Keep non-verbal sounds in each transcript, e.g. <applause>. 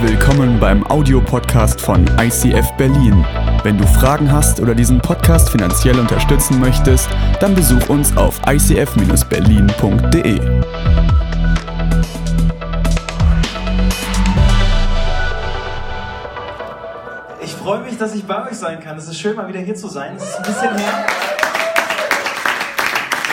Willkommen beim Audiopodcast von ICF Berlin. Wenn du Fragen hast oder diesen Podcast finanziell unterstützen möchtest, dann besuch uns auf icf-berlin.de. Ich freue mich, dass ich bei euch sein kann. Es ist schön, mal wieder hier zu sein. Es ist ein bisschen her.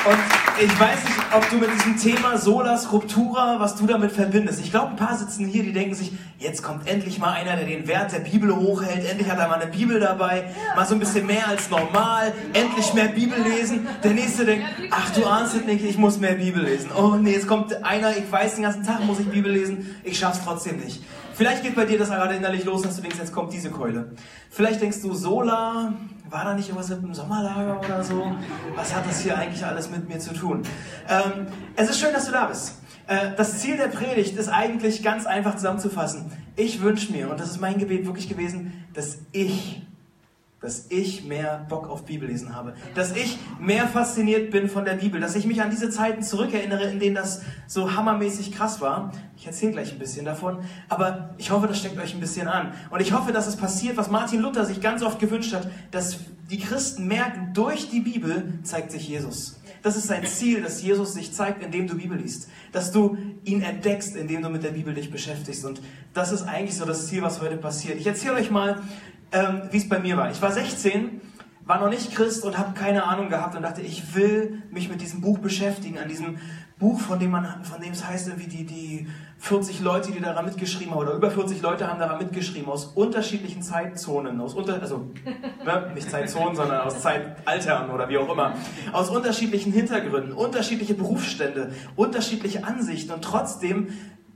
Und ich weiß nicht, ob du mit diesem Thema Solas Ruptura, was du damit verbindest. Ich glaube, ein paar sitzen hier, die denken sich, jetzt kommt endlich mal einer, der den Wert der Bibel hochhält. Endlich hat er mal eine Bibel dabei. Mal so ein bisschen mehr als normal. Endlich mehr Bibel lesen. Der nächste denkt, ach du ahnst es nicht, ich muss mehr Bibel lesen. Oh nee, jetzt kommt einer, ich weiß, den ganzen Tag muss ich Bibel lesen. Ich schaff's trotzdem nicht. Vielleicht geht bei dir das gerade innerlich los, dass du denkst, jetzt kommt diese Keule. Vielleicht denkst du, Sola, war da nicht irgendwas mit dem Sommerlager oder so? Was hat das hier eigentlich alles mit mir zu tun? Ähm, es ist schön, dass du da bist. Äh, das Ziel der Predigt ist eigentlich ganz einfach zusammenzufassen. Ich wünsche mir, und das ist mein Gebet wirklich gewesen, dass ich dass ich mehr Bock auf Bibellesen habe, dass ich mehr fasziniert bin von der Bibel, dass ich mich an diese Zeiten zurückerinnere, in denen das so hammermäßig krass war. Ich erzähle gleich ein bisschen davon, aber ich hoffe, das steckt euch ein bisschen an. Und ich hoffe, dass es passiert, was Martin Luther sich ganz oft gewünscht hat, dass die Christen merken, durch die Bibel zeigt sich Jesus. Das ist sein Ziel, dass Jesus sich zeigt, indem du Bibel liest. Dass du ihn entdeckst, indem du mit der Bibel dich beschäftigst. Und das ist eigentlich so das Ziel, was heute passiert. Ich erzähle euch mal ähm, wie es bei mir war. Ich war 16, war noch nicht Christ und habe keine Ahnung gehabt und dachte, ich will mich mit diesem Buch beschäftigen, an diesem Buch, von dem man, von dem es heißt, irgendwie die, die 40 Leute, die daran mitgeschrieben haben, oder über 40 Leute haben daran mitgeschrieben, aus unterschiedlichen Zeitzonen, aus unter, also ne, nicht Zeitzonen, sondern aus Zeitaltern oder wie auch immer, aus unterschiedlichen Hintergründen, unterschiedliche Berufsstände, unterschiedliche Ansichten und trotzdem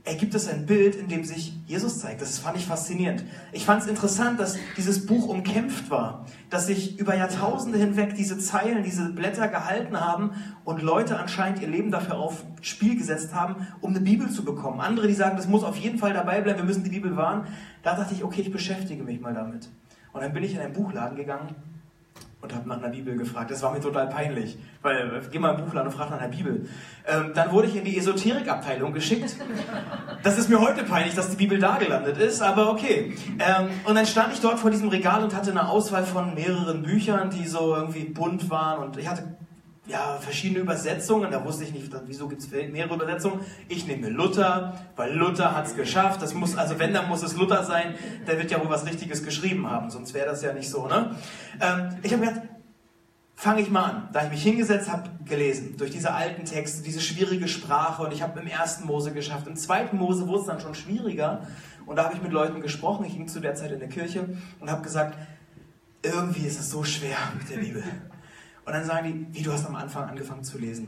ergibt es ein Bild, in dem sich Jesus zeigt. Das fand ich faszinierend. Ich fand es interessant, dass dieses Buch umkämpft war, dass sich über Jahrtausende hinweg diese Zeilen, diese Blätter gehalten haben und Leute anscheinend ihr Leben dafür aufs Spiel gesetzt haben, um eine Bibel zu bekommen. Andere, die sagen, das muss auf jeden Fall dabei bleiben, wir müssen die Bibel wahren. Da dachte ich, okay, ich beschäftige mich mal damit. Und dann bin ich in einen Buchladen gegangen und habe nach einer Bibel gefragt. Das war mir total peinlich, weil äh, geh mal im Buchladen und frag nach einer Bibel. Ähm, dann wurde ich in die Esoterikabteilung geschickt. Das ist mir heute peinlich, dass die Bibel da gelandet ist, aber okay. Ähm, und dann stand ich dort vor diesem Regal und hatte eine Auswahl von mehreren Büchern, die so irgendwie bunt waren und ich hatte ja, verschiedene Übersetzungen. Da wusste ich nicht, wieso gibt es mehrere Übersetzungen. Ich nehme Luther, weil Luther hat es geschafft. Das muss, also wenn, dann muss es Luther sein. Der wird ja wohl was Richtiges geschrieben haben, sonst wäre das ja nicht so. Ne? Ähm, ich habe gedacht, fange ich mal an. Da ich mich hingesetzt habe, gelesen, durch diese alten Texte, diese schwierige Sprache und ich habe im ersten Mose geschafft. Im zweiten Mose wurde es dann schon schwieriger und da habe ich mit Leuten gesprochen. Ich ging zu der Zeit in der Kirche und habe gesagt, irgendwie ist es so schwer mit der Bibel. Und dann sagen die, wie du hast am Anfang angefangen zu lesen.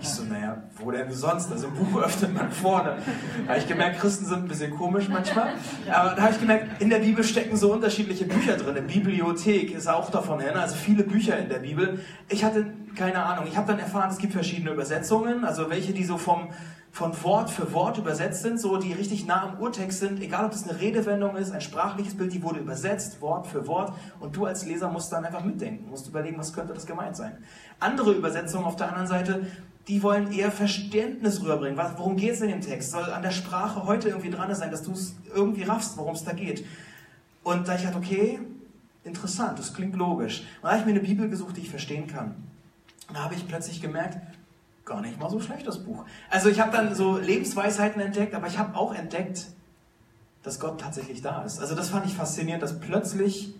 Ich so, naja, wo denn sonst? Also ein Buch öffnet man vorne. Da habe ich gemerkt, Christen sind ein bisschen komisch manchmal. Aber da habe ich gemerkt, in der Bibel stecken so unterschiedliche Bücher drin. Eine Bibliothek ist auch davon her, also viele Bücher in der Bibel. Ich hatte keine Ahnung. Ich habe dann erfahren, es gibt verschiedene Übersetzungen, also welche, die so vom von Wort für Wort übersetzt sind, so die richtig nah am Urtext sind, egal ob das eine Redewendung ist, ein sprachliches Bild, die wurde übersetzt, Wort für Wort, und du als Leser musst dann einfach mitdenken, musst überlegen, was könnte das gemeint sein. Andere Übersetzungen auf der anderen Seite, die wollen eher Verständnis rüberbringen. worum geht es in dem Text? Soll an der Sprache heute irgendwie dran sein, dass du es irgendwie raffst, worum es da geht. Und da ich dachte, okay, interessant, das klingt logisch. Und da habe ich mir eine Bibel gesucht, die ich verstehen kann. Und da habe ich plötzlich gemerkt, gar nicht mal so schlecht, das Buch. Also ich habe dann so Lebensweisheiten entdeckt, aber ich habe auch entdeckt, dass Gott tatsächlich da ist. Also das fand ich faszinierend, dass plötzlich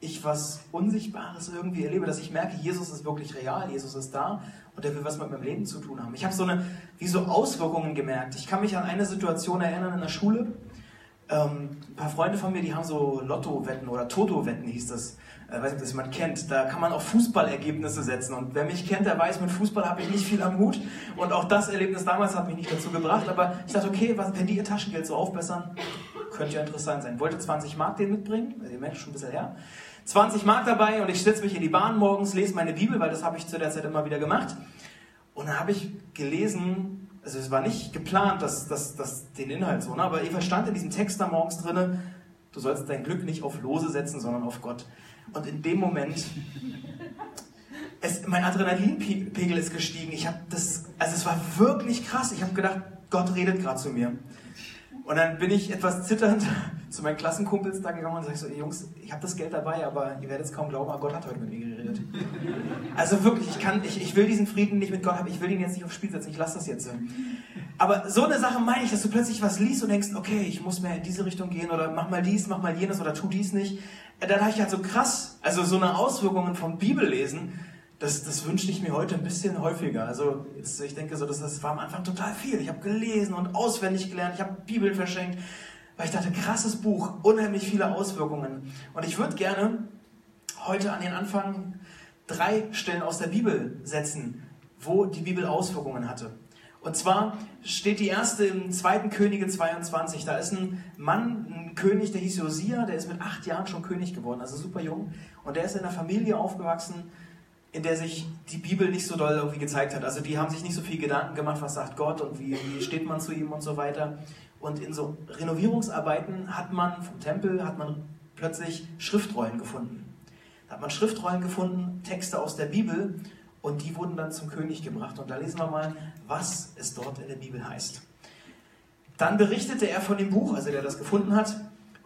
ich was Unsichtbares irgendwie erlebe, dass ich merke, Jesus ist wirklich real, Jesus ist da und er will was mit meinem Leben zu tun haben. Ich habe so eine, wie so Auswirkungen gemerkt. Ich kann mich an eine Situation erinnern in der Schule. Ähm, ein paar Freunde von mir, die haben so Lotto-Wetten oder Toto-Wetten hieß das äh, weiß nicht, ob das jemand kennt, da kann man auch Fußballergebnisse setzen. Und wer mich kennt, der weiß, mit Fußball habe ich nicht viel am Hut. Und auch das Erlebnis damals hat mich nicht dazu gebracht. Aber ich dachte, okay, was, wenn die ihr Taschengeld so aufbessern, könnte ja interessant sein. Wollte 20 Mark den mitbringen, ihr merkt schon ein bisschen her. 20 Mark dabei und ich setze mich in die Bahn morgens, lese meine Bibel, weil das habe ich zu der Zeit immer wieder gemacht. Und dann habe ich gelesen, also es war nicht geplant, dass, dass, dass den Inhalt so, ne? aber Eva stand in diesem Text da morgens drinne, du sollst dein Glück nicht auf Lose setzen, sondern auf Gott. Und in dem Moment, es, mein Adrenalinpegel ist gestiegen. Ich habe das, also es war wirklich krass. Ich habe gedacht, Gott redet gerade zu mir. Und dann bin ich etwas zitternd <laughs> zu meinen Klassenkumpels da gegangen und sage so, Jungs, ich habe das Geld dabei, aber ihr werdet es kaum glauben, aber Gott hat heute mit mir geredet. Also wirklich, ich kann, ich, ich will diesen Frieden nicht mit Gott haben, ich will ihn jetzt nicht aufs Spiel setzen, ich lasse das jetzt. Aber so eine Sache meine ich, dass du plötzlich was liest und denkst, okay, ich muss mehr in diese Richtung gehen oder mach mal dies, mach mal jenes oder tu dies nicht. Dann habe ich halt so krass, also so eine Auswirkungen vom Bibellesen, das, das wünschte ich mir heute ein bisschen häufiger. Also jetzt, ich denke so, das, das war am Anfang total viel. Ich habe gelesen und auswendig gelernt, ich habe Bibeln verschenkt, weil ich dachte, krasses Buch, unheimlich viele Auswirkungen. Und ich würde gerne heute an den Anfang drei Stellen aus der Bibel setzen, wo die Bibel Auswirkungen hatte. Und zwar steht die erste im 2. Könige 22. Da ist ein Mann, ein König, der hieß Josia, der ist mit acht Jahren schon König geworden, also super jung. Und der ist in einer Familie aufgewachsen, in der sich die Bibel nicht so doll irgendwie gezeigt hat. Also die haben sich nicht so viel Gedanken gemacht, was sagt Gott und wie, wie steht man zu ihm und so weiter. Und in so Renovierungsarbeiten hat man vom Tempel hat man plötzlich Schriftrollen gefunden. Da hat man Schriftrollen gefunden, Texte aus der Bibel und die wurden dann zum König gebracht. Und da lesen wir mal, was es dort in der Bibel heißt. Dann berichtete er von dem Buch, also der das gefunden hat,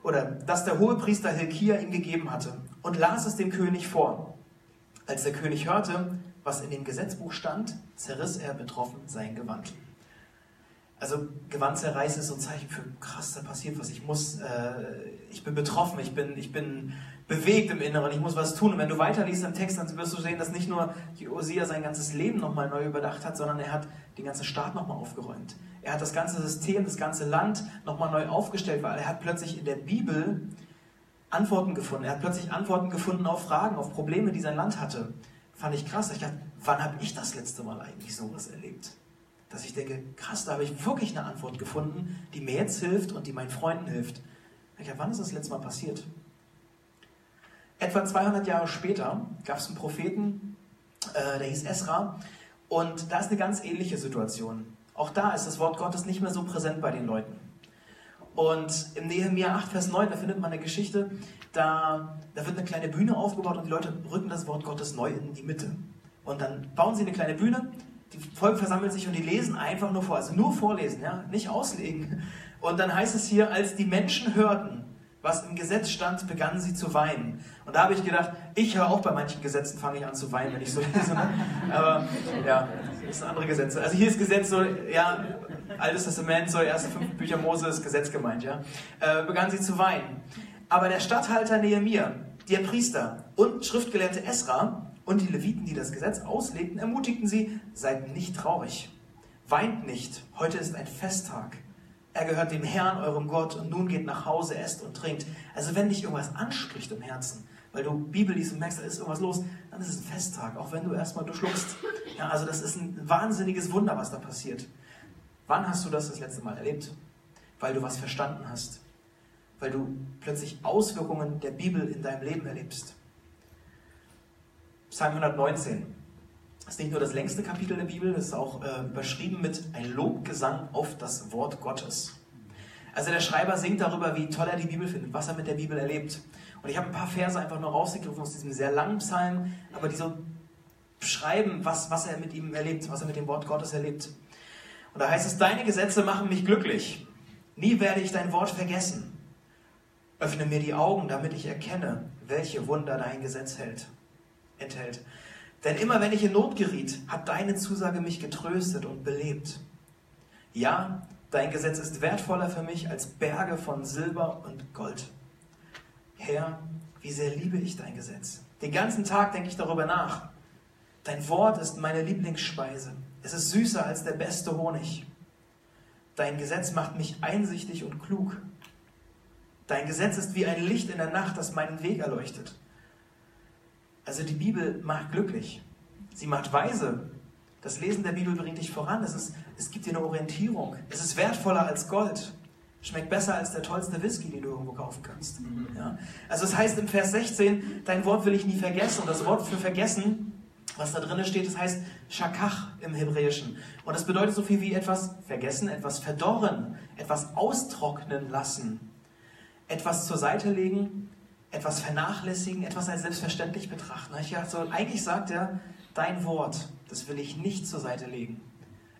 oder das der Hohepriester Hilkia ihm gegeben hatte und las es dem König vor. Als der König hörte, was in dem Gesetzbuch stand, zerriss er betroffen sein Gewand. Also Gewand zerreißen ist so ein Zeichen für krass, da passiert was. Ich muss, äh, ich bin betroffen, ich bin, ich bin bewegt im Inneren, ich muss was tun. Und wenn du weiterliest im Text, dann wirst du sehen, dass nicht nur Josia sein ganzes Leben nochmal neu überdacht hat, sondern er hat den ganzen Staat nochmal aufgeräumt. Er hat das ganze System, das ganze Land nochmal neu aufgestellt, weil er hat plötzlich in der Bibel Antworten gefunden. Er hat plötzlich Antworten gefunden auf Fragen, auf Probleme, die sein Land hatte. Fand ich krass. Ich dachte, wann habe ich das letzte Mal eigentlich sowas erlebt? Dass ich denke, krass, da habe ich wirklich eine Antwort gefunden, die mir jetzt hilft und die meinen Freunden hilft. Ich dachte, wann ist das letzte Mal passiert? Etwa 200 Jahre später gab es einen Propheten, äh, der hieß Esra, und da ist eine ganz ähnliche Situation. Auch da ist das Wort Gottes nicht mehr so präsent bei den Leuten. Und im Nehemiah 8, Vers 9, da findet man eine Geschichte, da, da wird eine kleine Bühne aufgebaut und die Leute rücken das Wort Gottes neu in die Mitte. Und dann bauen sie eine kleine Bühne, die Volk versammelt sich und die lesen einfach nur vor, also nur vorlesen, ja, nicht auslegen. Und dann heißt es hier, als die Menschen hörten, was im Gesetz stand, begannen sie zu weinen. Und da habe ich gedacht, ich höre auch bei manchen Gesetzen, fange ich an zu weinen, wenn ich so <laughs> lese. Ne? Aber ja, das sind andere Gesetze. Also hier ist Gesetz so, ja, Altes Testament, so erste fünf Bücher Mose ist Gesetz gemeint, ja, äh, begannen sie zu weinen. Aber der Statthalter Nehemiah, der Priester und Schriftgelehrte Esra und die Leviten, die das Gesetz auslegten, ermutigten sie, seid nicht traurig, weint nicht, heute ist ein Festtag. Er gehört dem Herrn, eurem Gott, und nun geht nach Hause, esst und trinkt. Also wenn dich irgendwas anspricht im Herzen, weil du Bibel liest und merkst, da ist irgendwas los, dann ist es ein Festtag, auch wenn du erstmal durchschluckst. Ja, also das ist ein wahnsinniges Wunder, was da passiert. Wann hast du das das letzte Mal erlebt? Weil du was verstanden hast. Weil du plötzlich Auswirkungen der Bibel in deinem Leben erlebst. Psalm 119. Das ist nicht nur das längste Kapitel der Bibel, das ist auch äh, überschrieben mit ein Lobgesang auf das Wort Gottes. Also der Schreiber singt darüber, wie toll er die Bibel findet, was er mit der Bibel erlebt. Und ich habe ein paar Verse einfach nur rausgegriffen aus diesem sehr langen Psalm, aber die so beschreiben, was, was er mit ihm erlebt, was er mit dem Wort Gottes erlebt. Und da heißt es, deine Gesetze machen mich glücklich. Nie werde ich dein Wort vergessen. Öffne mir die Augen, damit ich erkenne, welche Wunder dein Gesetz hält, enthält. Denn immer wenn ich in Not geriet, hat deine Zusage mich getröstet und belebt. Ja, dein Gesetz ist wertvoller für mich als Berge von Silber und Gold. Herr, wie sehr liebe ich dein Gesetz. Den ganzen Tag denke ich darüber nach. Dein Wort ist meine Lieblingsspeise. Es ist süßer als der beste Honig. Dein Gesetz macht mich einsichtig und klug. Dein Gesetz ist wie ein Licht in der Nacht, das meinen Weg erleuchtet. Also die Bibel macht glücklich. Sie macht weise. Das Lesen der Bibel bringt dich voran. Es, ist, es gibt dir eine Orientierung. Es ist wertvoller als Gold. Schmeckt besser als der tollste Whisky, den du irgendwo kaufen kannst. Ja? Also es heißt im Vers 16, dein Wort will ich nie vergessen. Und das Wort für vergessen was da drin steht, das heißt Shakach im Hebräischen. Und das bedeutet so viel wie etwas vergessen, etwas verdorren, etwas austrocknen lassen, etwas zur Seite legen, etwas vernachlässigen, etwas als selbstverständlich betrachten. Also eigentlich sagt er, dein Wort, das will ich nicht zur Seite legen.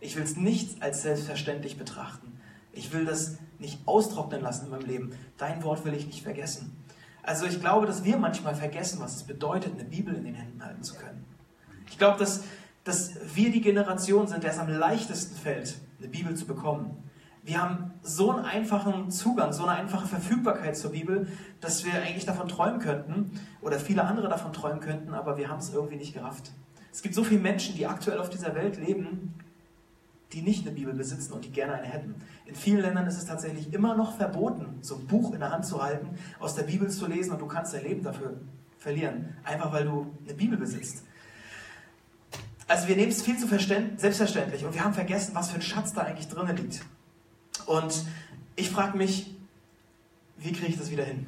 Ich will es nicht als selbstverständlich betrachten. Ich will das nicht austrocknen lassen in meinem Leben. Dein Wort will ich nicht vergessen. Also ich glaube, dass wir manchmal vergessen, was es bedeutet, eine Bibel in den Händen halten zu können. Ich glaube, dass, dass wir die Generation sind, der es am leichtesten fällt, eine Bibel zu bekommen. Wir haben so einen einfachen Zugang, so eine einfache Verfügbarkeit zur Bibel, dass wir eigentlich davon träumen könnten oder viele andere davon träumen könnten, aber wir haben es irgendwie nicht gerafft. Es gibt so viele Menschen, die aktuell auf dieser Welt leben, die nicht eine Bibel besitzen und die gerne eine hätten. In vielen Ländern ist es tatsächlich immer noch verboten, so ein Buch in der Hand zu halten, aus der Bibel zu lesen und du kannst dein Leben dafür verlieren, einfach weil du eine Bibel besitzt. Also wir nehmen es viel zu selbstverständlich und wir haben vergessen, was für ein Schatz da eigentlich drin liegt. Und ich frage mich, wie kriege ich das wieder hin?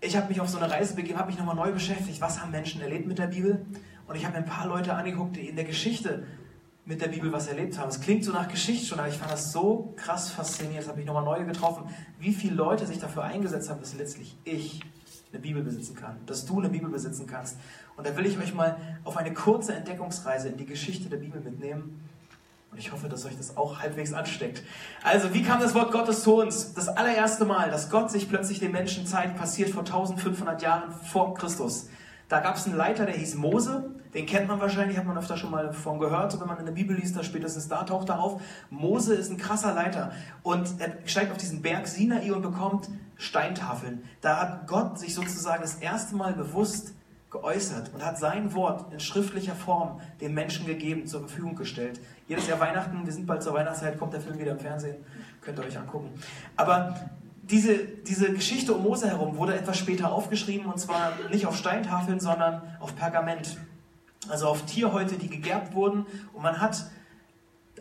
Ich habe mich auf so eine Reise begeben, habe mich nochmal neu beschäftigt, was haben Menschen erlebt mit der Bibel? Und ich habe mir ein paar Leute angeguckt, die in der Geschichte mit der Bibel was erlebt haben. Es klingt so nach Geschichte schon, aber ich fand das so krass faszinierend. Das habe ich nochmal neu getroffen, wie viele Leute sich dafür eingesetzt haben, dass letztlich ich eine Bibel besitzen kann, dass du eine Bibel besitzen kannst. Und da will ich euch mal auf eine kurze Entdeckungsreise in die Geschichte der Bibel mitnehmen. Und ich hoffe, dass euch das auch halbwegs ansteckt. Also, wie kam das Wort Gottes zu uns? Das allererste Mal, dass Gott sich plötzlich den Menschen zeigt, passiert vor 1500 Jahren vor Christus. Da gab es einen Leiter, der hieß Mose. Den kennt man wahrscheinlich, hat man öfter schon mal von gehört. Wenn man in der Bibel liest, da spätestens da taucht er auf. Mose ist ein krasser Leiter. Und er steigt auf diesen Berg Sinai und bekommt Steintafeln. Da hat Gott sich sozusagen das erste Mal bewusst geäußert und hat sein Wort in schriftlicher Form den Menschen gegeben, zur Verfügung gestellt. Jedes Jahr Weihnachten, wir sind bald zur Weihnachtszeit, kommt der Film wieder im Fernsehen, könnt ihr euch angucken. Aber diese, diese Geschichte um Mose herum wurde etwas später aufgeschrieben und zwar nicht auf Steintafeln, sondern auf Pergament. Also auf Tierhäute, die gegerbt wurden und man hat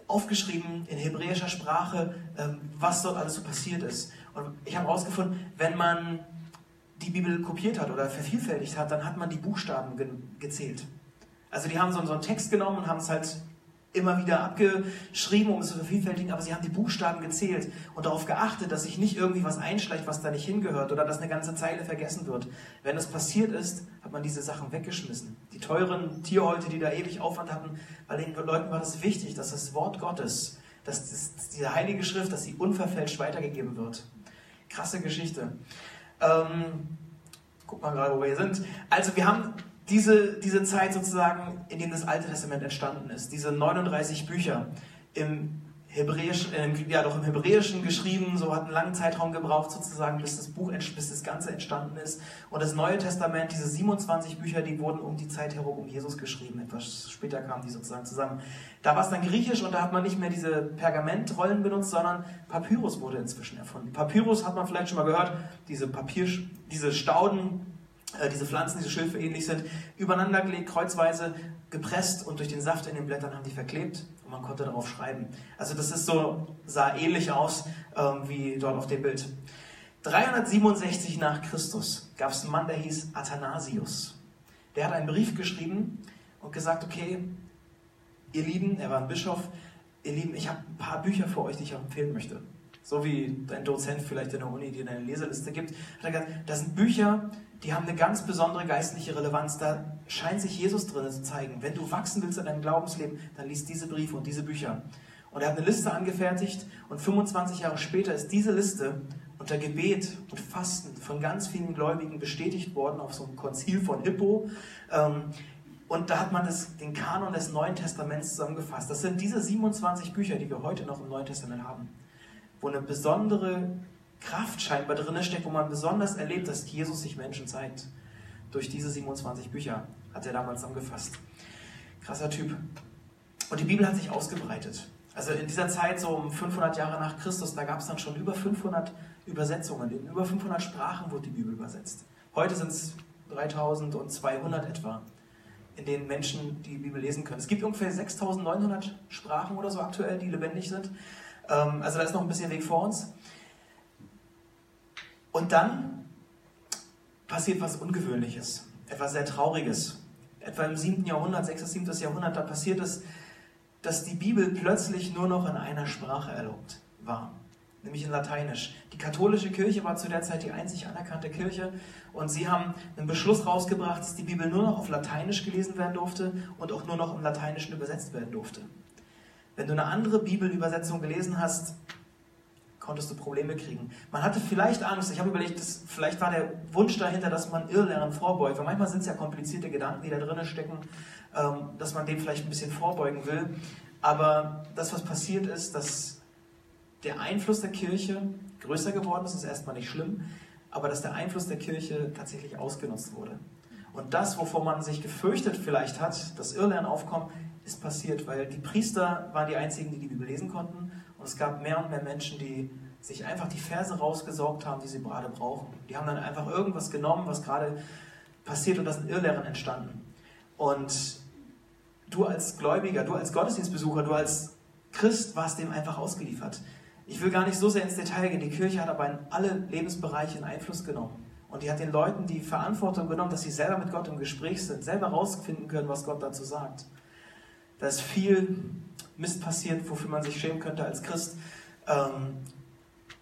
aufgeschrieben in hebräischer Sprache, ähm, was dort alles so passiert ist. Und ich habe herausgefunden, wenn man die Bibel kopiert hat oder vervielfältigt hat, dann hat man die Buchstaben ge gezählt. Also die haben so, so einen Text genommen und haben es halt immer wieder abgeschrieben, um es zu vervielfältigen, aber sie haben die Buchstaben gezählt und darauf geachtet, dass sich nicht irgendwie was einschleicht, was da nicht hingehört oder dass eine ganze Zeile vergessen wird. Wenn das passiert ist, hat man diese Sachen weggeschmissen. Die teuren Tierhäute, die da ewig Aufwand hatten, weil den Leuten war das wichtig, dass das Wort Gottes, dass das, diese heilige Schrift, dass sie unverfälscht weitergegeben wird. Krasse Geschichte. Ähm, guck mal gerade, wo wir hier sind. Also wir haben diese, diese Zeit sozusagen, in dem das Alte Testament entstanden ist, diese 39 Bücher im Hebräisch, äh, ja doch im Hebräischen geschrieben, so hat einen langen Zeitraum gebraucht sozusagen, bis das Buch, bis das Ganze entstanden ist. Und das Neue Testament, diese 27 Bücher, die wurden um die Zeit herum um Jesus geschrieben. Etwas später kamen die sozusagen zusammen. Da war es dann Griechisch und da hat man nicht mehr diese Pergamentrollen benutzt, sondern Papyrus wurde inzwischen erfunden. Papyrus hat man vielleicht schon mal gehört, diese Papier, diese Stauden, diese Pflanzen, diese Schilfe ähnlich sind, übereinander gelegt, kreuzweise gepresst und durch den Saft in den Blättern haben die verklebt und man konnte darauf schreiben. Also das ist so, sah ähnlich aus ähm, wie dort auf dem Bild. 367 nach Christus gab es einen Mann, der hieß Athanasius. Der hat einen Brief geschrieben und gesagt, okay, ihr Lieben, er war ein Bischof, ihr Lieben, ich habe ein paar Bücher für euch, die ich auch empfehlen möchte. So wie dein Dozent vielleicht in der Uni dir eine Leseliste gibt. Hat er gesagt, das sind Bücher, die haben eine ganz besondere geistliche Relevanz. Da scheint sich Jesus drin zu zeigen. Wenn du wachsen willst in deinem Glaubensleben, dann liest diese Briefe und diese Bücher. Und er hat eine Liste angefertigt und 25 Jahre später ist diese Liste unter Gebet und Fasten von ganz vielen Gläubigen bestätigt worden auf so einem Konzil von Hippo. Ähm, und da hat man das, den Kanon des Neuen Testaments zusammengefasst. Das sind diese 27 Bücher, die wir heute noch im Neuen Testament haben, wo eine besondere Kraft scheinbar drin steckt, wo man besonders erlebt, dass Jesus sich Menschen zeigt. Durch diese 27 Bücher hat er damals zusammengefasst. Krasser Typ. Und die Bibel hat sich ausgebreitet. Also in dieser Zeit, so um 500 Jahre nach Christus, da gab es dann schon über 500 Übersetzungen. In über 500 Sprachen wurde die Bibel übersetzt. Heute sind es 3200 etwa, in denen Menschen die Bibel lesen können. Es gibt ungefähr 6900 Sprachen oder so aktuell, die lebendig sind. Ähm, also da ist noch ein bisschen Weg vor uns. Und dann passiert was Ungewöhnliches, etwas sehr Trauriges. Etwa im 7. Jahrhundert, 6. 7. Jahrhundert, da passiert es, dass die Bibel plötzlich nur noch in einer Sprache erlaubt war, nämlich in Lateinisch. Die katholische Kirche war zu der Zeit die einzig anerkannte Kirche und sie haben einen Beschluss rausgebracht, dass die Bibel nur noch auf Lateinisch gelesen werden durfte und auch nur noch im Lateinischen übersetzt werden durfte. Wenn du eine andere Bibelübersetzung gelesen hast, konntest du Probleme kriegen. Man hatte vielleicht Angst, ich habe überlegt, dass, vielleicht war der Wunsch dahinter, dass man Irrlehren vorbeugt. Weil manchmal sind es ja komplizierte Gedanken, die da drinnen stecken, ähm, dass man dem vielleicht ein bisschen vorbeugen will. Aber das, was passiert ist, dass der Einfluss der Kirche größer geworden ist, ist erstmal nicht schlimm, aber dass der Einfluss der Kirche tatsächlich ausgenutzt wurde. Und das, wovor man sich gefürchtet vielleicht hat, dass Irrlehren aufkommen, ist passiert, weil die Priester waren die einzigen, die die Bibel lesen konnten und es gab mehr und mehr Menschen, die sich einfach die Verse rausgesaugt haben, die sie gerade brauchen. Die haben dann einfach irgendwas genommen, was gerade passiert und da sind Irrlehren entstanden. Und du als Gläubiger, du als Gottesdienstbesucher, du als Christ warst dem einfach ausgeliefert. Ich will gar nicht so sehr ins Detail gehen. Die Kirche hat aber in alle Lebensbereiche Einfluss genommen. Und die hat den Leuten die Verantwortung genommen, dass sie selber mit Gott im Gespräch sind, selber rausfinden können, was Gott dazu sagt. Da ist viel Mist passiert, wofür man sich schämen könnte als Christ. Ähm,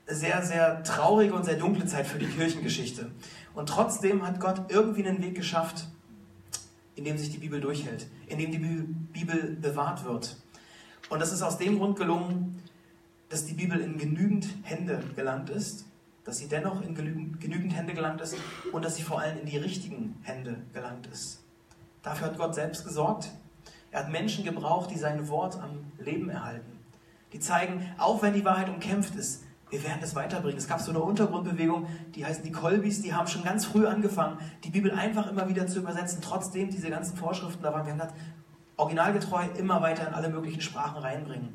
sehr, sehr traurige und sehr dunkle Zeit für die Kirchengeschichte. Und trotzdem hat Gott irgendwie einen Weg geschafft, in dem sich die Bibel durchhält, in dem die Bibel bewahrt wird. Und das ist aus dem Grund gelungen, dass die Bibel in genügend Hände gelangt ist, dass sie dennoch in genügend Hände gelangt ist und dass sie vor allem in die richtigen Hände gelangt ist. Dafür hat Gott selbst gesorgt. Er hat Menschen gebraucht, die sein Wort am Leben erhalten. Die zeigen, auch wenn die Wahrheit umkämpft ist, wir werden es weiterbringen. Es gab so eine Untergrundbewegung, die heißen die Kolbis, die haben schon ganz früh angefangen, die Bibel einfach immer wieder zu übersetzen, trotzdem diese ganzen Vorschriften da waren. Wir haben das originalgetreu immer weiter in alle möglichen Sprachen reinbringen.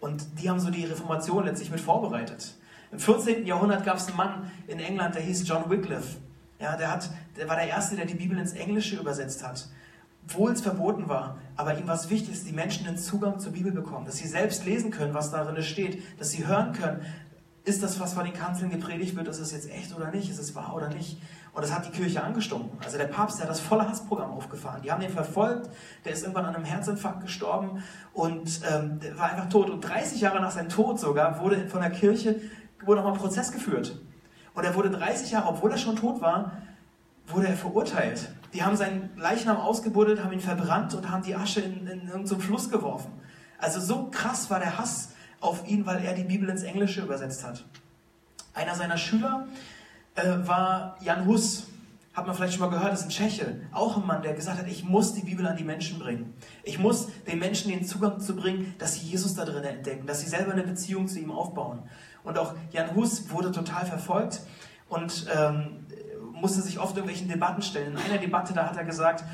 Und die haben so die Reformation letztlich mit vorbereitet. Im 14. Jahrhundert gab es einen Mann in England, der hieß John Wycliffe. Ja, der, hat, der war der Erste, der die Bibel ins Englische übersetzt hat obwohl es verboten war, aber ihm war es wichtig, dass die Menschen den Zugang zur Bibel bekommen, dass sie selbst lesen können, was darin steht, dass sie hören können, ist das, was von den Kanzeln gepredigt wird, ist es jetzt echt oder nicht, ist es wahr oder nicht. Und das hat die Kirche angestunken. Also der Papst, der hat das volle Hassprogramm aufgefahren. Die haben den verfolgt, der ist irgendwann an einem Herzinfarkt gestorben und ähm, war einfach tot. Und 30 Jahre nach seinem Tod sogar wurde von der Kirche wurde nochmal ein Prozess geführt. Und er wurde 30 Jahre, obwohl er schon tot war, wurde er verurteilt. Die haben seinen Leichnam ausgebuddelt, haben ihn verbrannt und haben die Asche in, in irgendeinen Fluss geworfen. Also so krass war der Hass auf ihn, weil er die Bibel ins Englische übersetzt hat. Einer seiner Schüler äh, war Jan Hus. Hat man vielleicht schon mal gehört, das ist ein Tscheche. Auch ein Mann, der gesagt hat, ich muss die Bibel an die Menschen bringen. Ich muss den Menschen den Zugang zu bringen, dass sie Jesus da drin entdecken, dass sie selber eine Beziehung zu ihm aufbauen. Und auch Jan Hus wurde total verfolgt und ähm, musste sich oft irgendwelchen Debatten stellen. In einer Debatte, da hat er gesagt,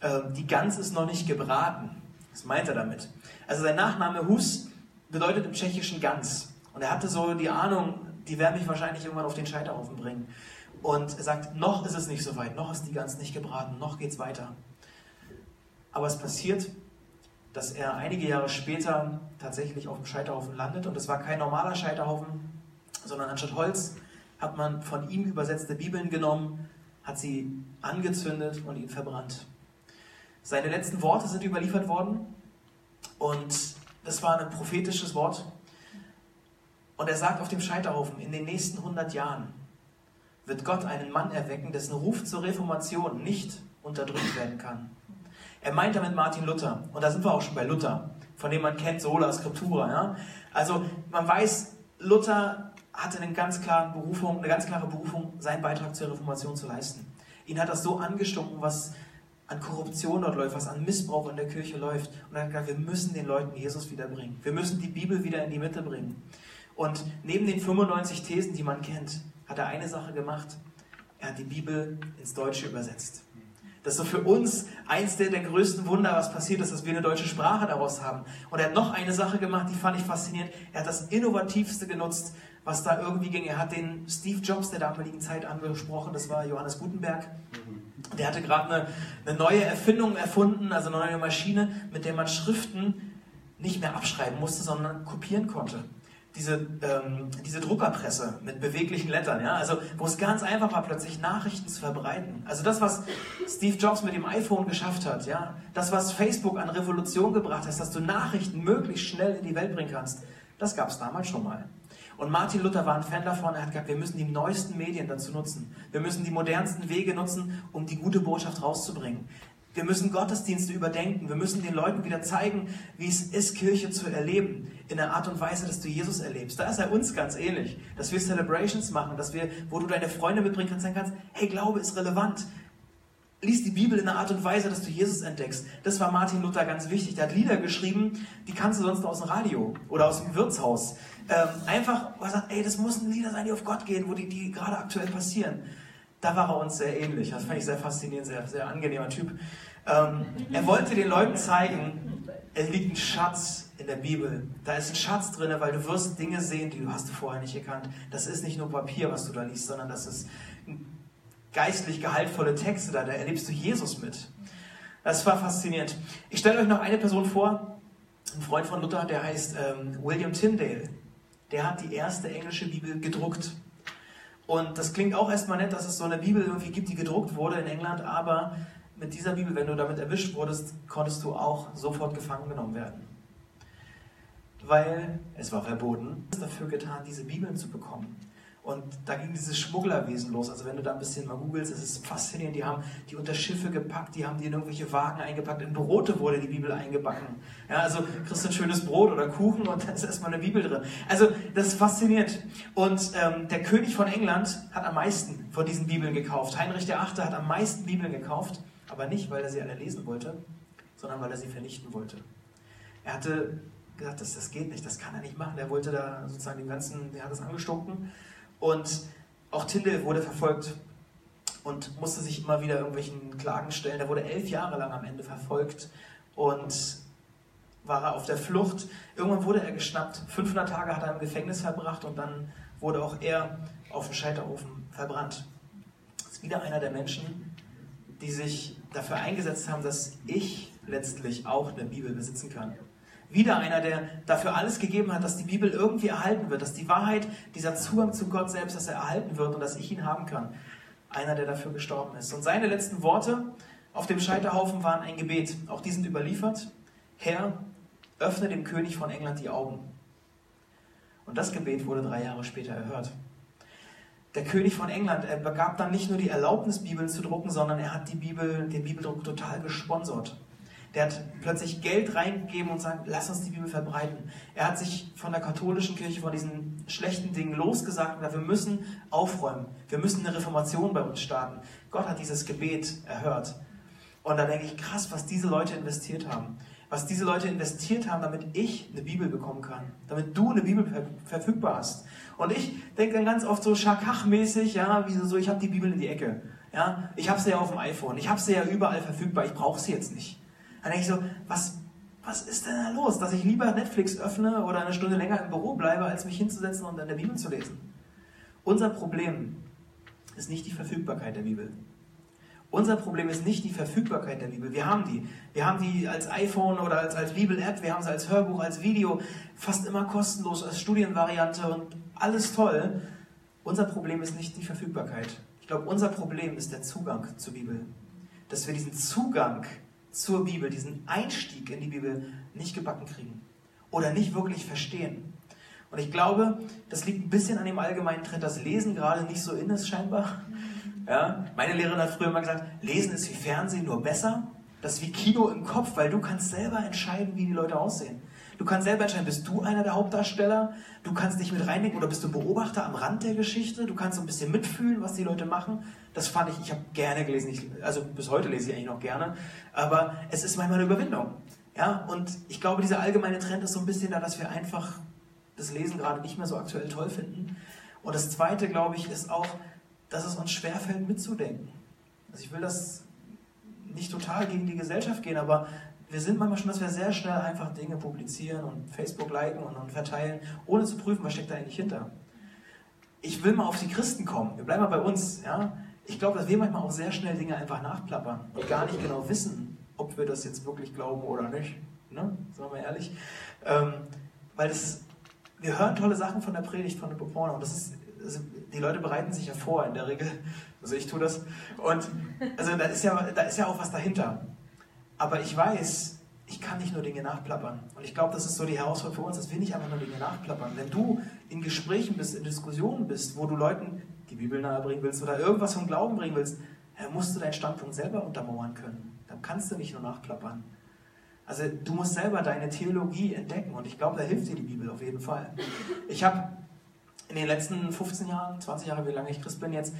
äh, die Gans ist noch nicht gebraten. Was meint er damit? Also sein Nachname Hus bedeutet im Tschechischen Gans. Und er hatte so die Ahnung, die werden mich wahrscheinlich irgendwann auf den Scheiterhaufen bringen. Und er sagt, noch ist es nicht so weit, noch ist die Gans nicht gebraten, noch geht es weiter. Aber es passiert, dass er einige Jahre später tatsächlich auf dem Scheiterhaufen landet. Und es war kein normaler Scheiterhaufen, sondern anstatt Holz hat man von ihm übersetzte Bibeln genommen, hat sie angezündet und ihn verbrannt. Seine letzten Worte sind überliefert worden und das war ein prophetisches Wort. Und er sagt auf dem Scheiterhaufen, in den nächsten 100 Jahren wird Gott einen Mann erwecken, dessen Ruf zur Reformation nicht unterdrückt werden kann. Er meint damit Martin Luther. Und da sind wir auch schon bei Luther, von dem man kennt Sola Scriptura. Ja? Also man weiß, Luther hatte eine ganz, klare Berufung, eine ganz klare Berufung, seinen Beitrag zur Reformation zu leisten. Ihn hat das so angestunken, was an Korruption dort läuft, was an Missbrauch in der Kirche läuft. Und er hat gesagt, wir müssen den Leuten Jesus wiederbringen. Wir müssen die Bibel wieder in die Mitte bringen. Und neben den 95 Thesen, die man kennt, hat er eine Sache gemacht. Er hat die Bibel ins Deutsche übersetzt. Das ist so für uns eins der, der größten Wunder, was passiert ist, dass wir eine deutsche Sprache daraus haben. Und er hat noch eine Sache gemacht, die fand ich faszinierend. Er hat das Innovativste genutzt, was da irgendwie ging. Er hat den Steve Jobs der damaligen Zeit angesprochen, das war Johannes Gutenberg. Der hatte gerade eine, eine neue Erfindung erfunden, also eine neue Maschine, mit der man Schriften nicht mehr abschreiben musste, sondern kopieren konnte diese, ähm, diese Druckerpresse mit beweglichen Lettern, ja, also wo es ganz einfach war, plötzlich Nachrichten zu verbreiten. Also das, was Steve Jobs mit dem iPhone geschafft hat, ja, das, was Facebook an Revolution gebracht hat, dass du Nachrichten möglichst schnell in die Welt bringen kannst, das gab es damals schon mal. Und Martin Luther war ein Fan davon, er hat gesagt, wir müssen die neuesten Medien dazu nutzen. Wir müssen die modernsten Wege nutzen, um die gute Botschaft rauszubringen. Wir müssen Gottesdienste überdenken. Wir müssen den Leuten wieder zeigen, wie es ist, Kirche zu erleben. In der Art und Weise, dass du Jesus erlebst. Da ist er uns ganz ähnlich. Dass wir Celebrations machen, dass wir, wo du deine Freunde mitbringen kannst, sagen kannst, hey, Glaube ist relevant. Lies die Bibel in der Art und Weise, dass du Jesus entdeckst. Das war Martin Luther ganz wichtig. Der hat Lieder geschrieben, die kannst du sonst aus dem Radio oder aus dem Wirtshaus. Ähm, einfach, wo er sagt, ey, das müssen Lieder sein, die auf Gott gehen, wo die, die gerade aktuell passieren da war er uns sehr ähnlich. Das fand ich sehr faszinierend, sehr, sehr angenehmer Typ. Ähm, er wollte den Leuten zeigen, es liegt ein Schatz in der Bibel. Da ist ein Schatz drin, weil du wirst Dinge sehen, die du hast vorher nicht gekannt. Das ist nicht nur Papier, was du da liest, sondern das ist geistlich gehaltvolle Texte da. Da erlebst du Jesus mit. Das war faszinierend. Ich stelle euch noch eine Person vor, ein Freund von Luther, der heißt ähm, William Tyndale. Der hat die erste englische Bibel gedruckt. Und das klingt auch erstmal nett, dass es so eine Bibel irgendwie gibt, die gedruckt wurde in England, aber mit dieser Bibel, wenn du damit erwischt wurdest, konntest du auch sofort gefangen genommen werden. Weil es war verboten, dafür getan, diese Bibeln zu bekommen. Und da ging dieses Schmugglerwesen los. Also wenn du da ein bisschen mal googelst, es ist faszinierend. Die haben die unter Schiffe gepackt, die haben die in irgendwelche Wagen eingepackt. In Brote wurde die Bibel eingebacken. Ja, also kriegst du ein schönes Brot oder Kuchen und da ist erstmal eine Bibel drin. Also das ist faszinierend. Und ähm, der König von England hat am meisten von diesen Bibeln gekauft. Heinrich VIII. hat am meisten Bibeln gekauft, aber nicht, weil er sie alle lesen wollte, sondern weil er sie vernichten wollte. Er hatte gesagt, das, das geht nicht, das kann er nicht machen. Er wollte da sozusagen den ganzen, er hat das angestunken und auch Tyndale wurde verfolgt und musste sich immer wieder irgendwelchen Klagen stellen. Er wurde elf Jahre lang am Ende verfolgt und war er auf der Flucht. Irgendwann wurde er geschnappt. 500 Tage hat er im Gefängnis verbracht und dann wurde auch er auf dem Scheiterofen verbrannt. Das ist wieder einer der Menschen, die sich dafür eingesetzt haben, dass ich letztlich auch eine Bibel besitzen kann. Wieder einer, der dafür alles gegeben hat, dass die Bibel irgendwie erhalten wird, dass die Wahrheit, dieser Zugang zu Gott selbst, dass er erhalten wird und dass ich ihn haben kann. Einer, der dafür gestorben ist. Und seine letzten Worte auf dem Scheiterhaufen waren ein Gebet. Auch die sind überliefert. Herr, öffne dem König von England die Augen. Und das Gebet wurde drei Jahre später erhört. Der König von England, er begab dann nicht nur die Erlaubnis, Bibeln zu drucken, sondern er hat die Bibel, den Bibeldruck total gesponsert. Der hat plötzlich Geld reingegeben und sagt, lass uns die Bibel verbreiten. Er hat sich von der katholischen Kirche, von diesen schlechten Dingen losgesagt und gesagt, wir müssen aufräumen. Wir müssen eine Reformation bei uns starten. Gott hat dieses Gebet erhört. Und da denke ich, krass, was diese Leute investiert haben. Was diese Leute investiert haben, damit ich eine Bibel bekommen kann. Damit du eine Bibel verfügbar hast. Und ich denke dann ganz oft so schakachmäßig, ja, wie so, ich habe die Bibel in die Ecke. Ja, ich habe sie ja auf dem iPhone. Ich habe sie ja überall verfügbar. Ich brauche sie jetzt nicht. Dann denke ich so, was, was ist denn da los? Dass ich lieber Netflix öffne oder eine Stunde länger im Büro bleibe, als mich hinzusetzen und an der Bibel zu lesen. Unser Problem ist nicht die Verfügbarkeit der Bibel. Unser Problem ist nicht die Verfügbarkeit der Bibel. Wir haben die. Wir haben die als iPhone oder als, als Bibel-App, wir haben sie als Hörbuch, als Video, fast immer kostenlos, als Studienvariante und alles toll. Unser Problem ist nicht die Verfügbarkeit. Ich glaube, unser Problem ist der Zugang zur Bibel. Dass wir diesen Zugang zur Bibel, diesen Einstieg in die Bibel nicht gebacken kriegen oder nicht wirklich verstehen. Und ich glaube, das liegt ein bisschen an dem allgemeinen Trend, dass Lesen gerade nicht so in ist scheinbar. Ja? Meine Lehrerin hat früher immer gesagt, Lesen ist wie Fernsehen, nur besser. Das ist wie Kino im Kopf, weil du kannst selber entscheiden, wie die Leute aussehen. Du kannst selber entscheiden, bist du einer der Hauptdarsteller? Du kannst dich mit reindenken oder bist du Beobachter am Rand der Geschichte? Du kannst so ein bisschen mitfühlen, was die Leute machen. Das fand ich, ich habe gerne gelesen, ich, also bis heute lese ich eigentlich noch gerne, aber es ist manchmal eine Überwindung. Ja, und ich glaube, dieser allgemeine Trend ist so ein bisschen da, dass wir einfach das Lesen gerade nicht mehr so aktuell toll finden. Und das Zweite, glaube ich, ist auch, dass es uns schwerfällt, mitzudenken. Also ich will das nicht total gegen die Gesellschaft gehen, aber wir sind manchmal schon, dass wir sehr schnell einfach Dinge publizieren und Facebook liken und, und verteilen, ohne zu prüfen, was steckt da eigentlich hinter. Ich will mal auf die Christen kommen. Wir bleiben mal bei uns. Ja? Ich glaube, dass wir manchmal auch sehr schnell Dinge einfach nachplappern und gar nicht genau wissen, ob wir das jetzt wirklich glauben oder nicht. Ne? Sagen wir ehrlich. Ähm, weil das, wir hören tolle Sachen von der Predigt von der Beporner und das ist, also die Leute bereiten sich ja vor in der Regel. Also ich tue das. Und also da ist ja, da ist ja auch was dahinter. Aber ich weiß, ich kann nicht nur Dinge nachplappern. Und ich glaube, das ist so die Herausforderung für uns, dass wir nicht einfach nur Dinge nachplappern. Wenn du in Gesprächen bist, in Diskussionen bist, wo du Leuten die Bibel nahebringen willst oder irgendwas vom Glauben bringen willst, musst du deinen Standpunkt selber untermauern können. Dann kannst du nicht nur nachklappern. Also du musst selber deine Theologie entdecken und ich glaube, da hilft dir die Bibel auf jeden Fall. Ich habe in den letzten 15 Jahren, 20 Jahren, wie lange ich Christ bin jetzt,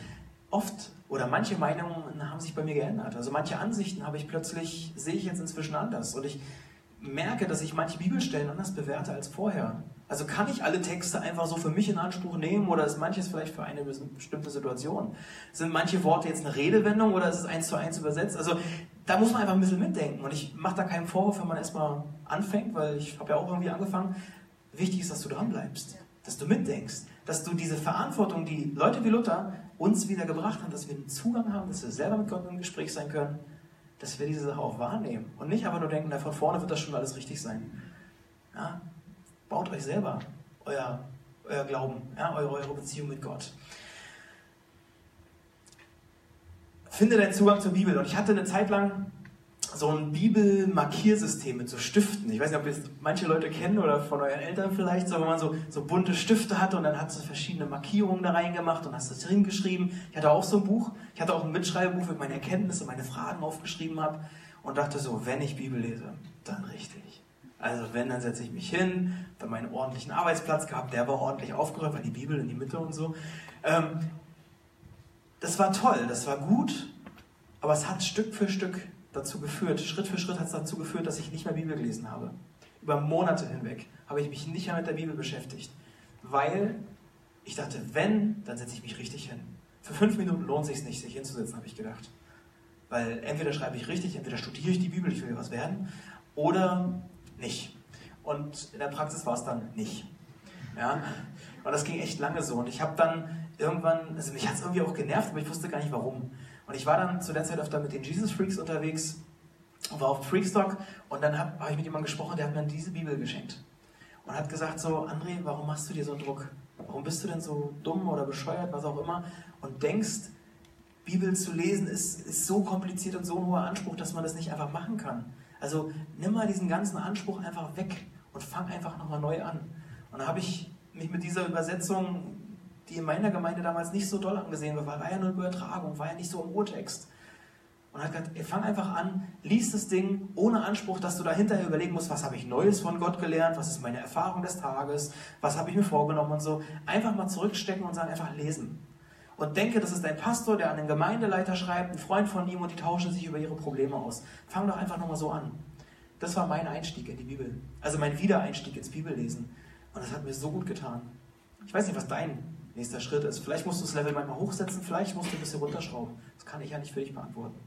oft oder manche Meinungen haben sich bei mir geändert. Also manche Ansichten habe ich plötzlich, sehe ich jetzt inzwischen anders und ich merke, dass ich manche Bibelstellen anders bewerte als vorher. Also kann ich alle Texte einfach so für mich in Anspruch nehmen oder ist manches vielleicht für eine bestimmte Situation? Sind manche Worte jetzt eine Redewendung oder ist es eins zu eins übersetzt? Also da muss man einfach ein bisschen mitdenken und ich mache da keinen Vorwurf, wenn man erstmal anfängt, weil ich habe ja auch irgendwie angefangen. Wichtig ist, dass du dran bleibst, dass du mitdenkst, dass du diese Verantwortung, die Leute wie Luther uns wieder gebracht haben, dass wir einen Zugang haben, dass wir selber mit Gott im Gespräch sein können, dass wir diese Sache auch wahrnehmen und nicht einfach nur denken, na, von vorne wird das schon alles richtig sein. Ja? Baut euch selber euer, euer Glauben, ja? eure, eure Beziehung mit Gott. Finde deinen Zugang zur Bibel. Und ich hatte eine Zeit lang so ein Bibelmarkiersystem mit so Stiften. Ich weiß nicht, ob ihr manche Leute kennen oder von euren Eltern vielleicht, so, wo man so, so bunte Stifte hatte und dann hat es verschiedene Markierungen da reingemacht und hast das drin geschrieben. Ich hatte auch so ein Buch. Ich hatte auch ein Mitschreibebuch, wo ich meine Erkenntnisse, meine Fragen aufgeschrieben habe und dachte so, wenn ich Bibel lese, dann richtig. Also wenn, dann setze ich mich hin, habe meinen ordentlichen Arbeitsplatz gehabt, der war ordentlich aufgeräumt, weil die Bibel in die Mitte und so. Ähm, das war toll, das war gut, aber es hat Stück für Stück dazu geführt, Schritt für Schritt hat es dazu geführt, dass ich nicht mehr Bibel gelesen habe. Über Monate hinweg habe ich mich nicht mehr mit der Bibel beschäftigt, weil ich dachte, wenn, dann setze ich mich richtig hin. Für fünf Minuten lohnt es sich nicht, sich hinzusetzen, habe ich gedacht. Weil entweder schreibe ich richtig, entweder studiere ich die Bibel, ich will was werden, oder nicht. Und in der Praxis war es dann nicht. Ja? Und das ging echt lange so. Und ich habe dann irgendwann, also mich hat es irgendwie auch genervt, aber ich wusste gar nicht warum. Und ich war dann zu der Zeit öfter mit den Jesus Freaks unterwegs und war auf Freakstock und dann habe hab ich mit jemandem gesprochen, der hat mir diese Bibel geschenkt. Und hat gesagt so, André, warum machst du dir so einen Druck? Warum bist du denn so dumm oder bescheuert, was auch immer? Und denkst, Bibel zu lesen ist, ist so kompliziert und so ein hoher Anspruch, dass man das nicht einfach machen kann. Also nimm mal diesen ganzen Anspruch einfach weg und fang einfach nochmal neu an. Und da habe ich mich mit dieser Übersetzung die in meiner Gemeinde damals nicht so doll angesehen war, war ja nur Übertragung, war ja nicht so im Urtext. Und hat gesagt, fang einfach an, lies das Ding ohne Anspruch, dass du da hinterher überlegen musst, was habe ich Neues von Gott gelernt, was ist meine Erfahrung des Tages, was habe ich mir vorgenommen und so. Einfach mal zurückstecken und sagen, einfach lesen. Und denke, das ist dein Pastor, der an den Gemeindeleiter schreibt, ein Freund von ihm und die tauschen sich über ihre Probleme aus. Fang doch einfach nochmal so an. Das war mein Einstieg in die Bibel. Also mein Wiedereinstieg ins Bibellesen. Und das hat mir so gut getan. Ich weiß nicht, was dein nächster Schritt ist. Vielleicht musst du das Level manchmal hochsetzen, vielleicht musst du ein bisschen runterschrauben. Das kann ich ja nicht für dich beantworten.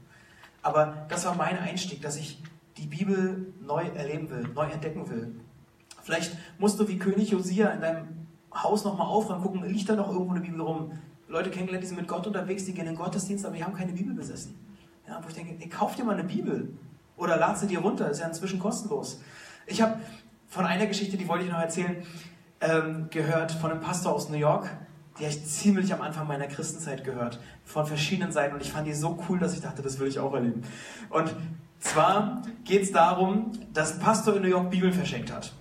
Aber das war mein Einstieg, dass ich die Bibel neu erleben will, neu entdecken will. Vielleicht musst du wie König Josia in deinem Haus nochmal aufräumen, gucken, liegt da noch irgendwo eine Bibel rum? Leute kennengelernt, die sind mit Gott unterwegs, die gehen in den Gottesdienst, aber die haben keine Bibel besessen. Ja, wo ich denke, ey, kauf dir mal eine Bibel oder lad sie dir runter, ist ja inzwischen kostenlos. Ich habe von einer Geschichte, die wollte ich noch erzählen, ähm, gehört von einem Pastor aus New York, die habe ich ziemlich am Anfang meiner Christenzeit gehört, von verschiedenen Seiten. Und ich fand die so cool, dass ich dachte, das will ich auch erleben. Und zwar geht es darum, dass ein Pastor in New York Bibeln verschenkt hat.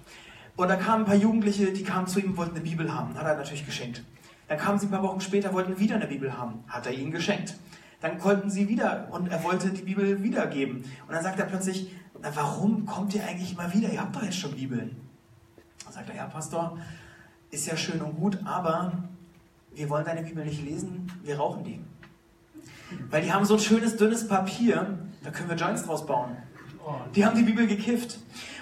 Und da kamen ein paar Jugendliche, die kamen zu ihm und wollten eine Bibel haben. Hat er natürlich geschenkt. Dann kamen sie ein paar Wochen später, wollten wieder eine Bibel haben. Hat er ihnen geschenkt. Dann konnten sie wieder und er wollte die Bibel wiedergeben. Und dann sagt er plötzlich, warum kommt ihr eigentlich immer wieder? Ihr habt doch jetzt schon Bibeln. Dann sagt er, ja, Pastor, ist ja schön und gut, aber wir wollen deine Bibel nicht lesen, wir rauchen die. Weil die haben so ein schönes, dünnes Papier, da können wir Joints draus bauen. Die haben die Bibel gekifft.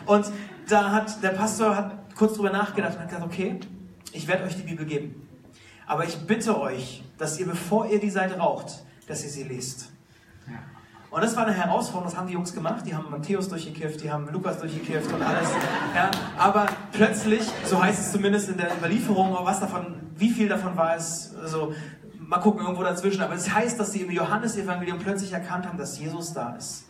Und da hat der Pastor hat kurz drüber nachgedacht und hat gesagt, okay, ich werde euch die Bibel geben. Aber ich bitte euch, dass ihr, bevor ihr die Seite raucht, dass ihr sie lest. Und das war eine Herausforderung, das haben die Jungs gemacht. Die haben Matthäus durchgekifft, die haben Lukas durchgekifft und alles. Ja, aber plötzlich, so heißt es zumindest in der Überlieferung, was davon, wie viel davon war es, also mal gucken, irgendwo dazwischen. Aber es heißt, dass sie im Johannesevangelium plötzlich erkannt haben, dass Jesus da ist.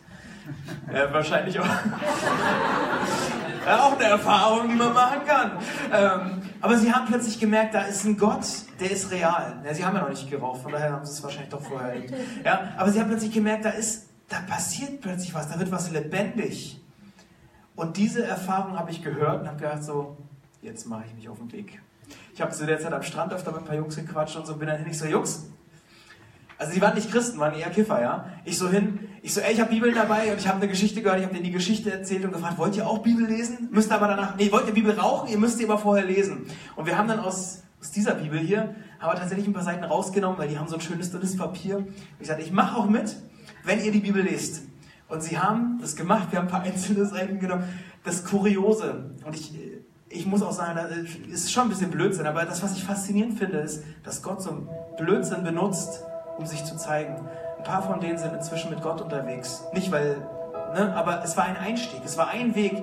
Ja, wahrscheinlich auch. <laughs> ja, auch eine Erfahrung, die man machen kann. Ähm, aber sie haben plötzlich gemerkt, da ist ein Gott, der ist real. Ja, sie haben ja noch nicht geraucht, von daher haben sie es wahrscheinlich doch vorher erlebt. Ja, aber sie haben plötzlich gemerkt, da ist da passiert plötzlich was, da wird was lebendig. Und diese Erfahrung habe ich gehört und habe gedacht, so, jetzt mache ich mich auf den Weg. Ich habe zu der Zeit am Strand öfter mit ein paar Jungs gequatscht und so bin dann hin. Ich so, Jungs, Also die waren nicht Christen, waren eher Kiffer, ja. Ich so hin, ich so, ey, ich habe Bibeln dabei und ich habe eine Geschichte gehört, ich habe denen die Geschichte erzählt und gefragt, wollt ihr auch Bibel lesen? Müsst aber danach, nee, wollt ihr Bibel rauchen? Ihr müsst die aber vorher lesen. Und wir haben dann aus, aus dieser Bibel hier, haben wir tatsächlich ein paar Seiten rausgenommen, weil die haben so ein schönes dünnes Papier. Und ich sagte, ich mache auch mit, wenn ihr die Bibel lest. Und sie haben das gemacht, wir haben ein paar einzelne Seiten genommen. Das Kuriose, und ich, ich muss auch sagen, das ist schon ein bisschen Blödsinn, aber das, was ich faszinierend finde, ist, dass Gott so Blödsinn benutzt, um sich zu zeigen. Ein paar von denen sind inzwischen mit Gott unterwegs. Nicht weil, ne, aber es war ein Einstieg, es war ein Weg,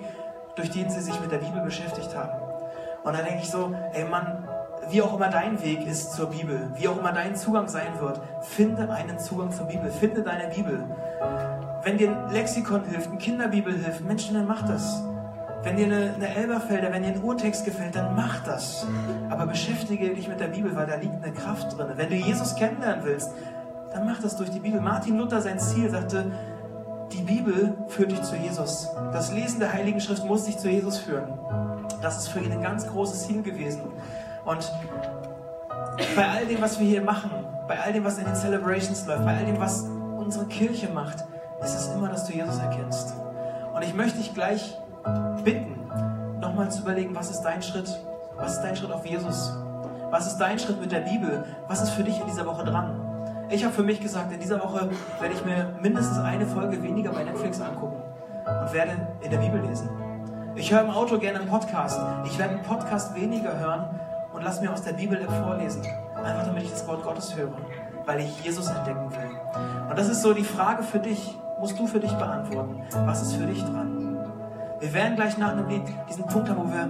durch den sie sich mit der Bibel beschäftigt haben. Und da denke ich so, ey Mann, wie auch immer dein Weg ist zur Bibel, wie auch immer dein Zugang sein wird, finde einen Zugang zur Bibel, finde deine Bibel. Wenn dir ein Lexikon hilft, eine Kinderbibel hilft, Menschen, dann mach das. Wenn dir eine, eine Elberfelder, wenn dir ein Urtext gefällt, dann mach das. Aber beschäftige dich mit der Bibel, weil da liegt eine Kraft drin. Wenn du Jesus kennenlernen willst, dann mach das durch die Bibel. Martin Luther, sein Ziel, sagte, die Bibel führt dich zu Jesus. Das Lesen der Heiligen Schrift muss dich zu Jesus führen. Das ist für ihn ein ganz großes Ziel gewesen. Und bei all dem, was wir hier machen, bei all dem, was in den Celebrations läuft, bei all dem, was unsere Kirche macht, ist es immer, dass du Jesus erkennst. Und ich möchte dich gleich bitten, nochmal zu überlegen, was ist dein Schritt? Was ist dein Schritt auf Jesus? Was ist dein Schritt mit der Bibel? Was ist für dich in dieser Woche dran? Ich habe für mich gesagt, in dieser Woche werde ich mir mindestens eine Folge weniger bei Netflix angucken und werde in der Bibel lesen. Ich höre im Auto gerne einen Podcast. Ich werde einen Podcast weniger hören und lass mir aus der Bibel vorlesen. Einfach damit ich das Wort Gottes höre, weil ich Jesus entdecken will. Und das ist so die Frage für dich, musst du für dich beantworten. Was ist für dich dran? Wir werden gleich nach einem Lied diesen Punkt haben, wo wir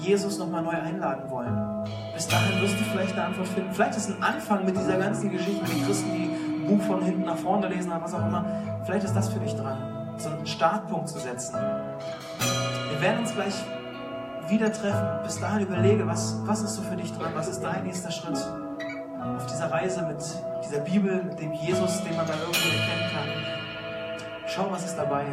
Jesus nochmal neu einladen wollen. Bis dahin wirst du vielleicht eine Antwort finden. Vielleicht ist ein Anfang mit dieser ganzen Geschichte, wie Christen, die ein Buch von hinten nach vorne lesen oder was auch immer. Vielleicht ist das für dich dran, so einen Startpunkt zu setzen. Wir werden uns gleich wieder treffen. Bis dahin überlege, was, was ist so für dich dran? Was ist dein nächster Schritt auf dieser Reise mit dieser Bibel, mit dem Jesus, den man da irgendwie erkennen kann? Schau, was ist dabei.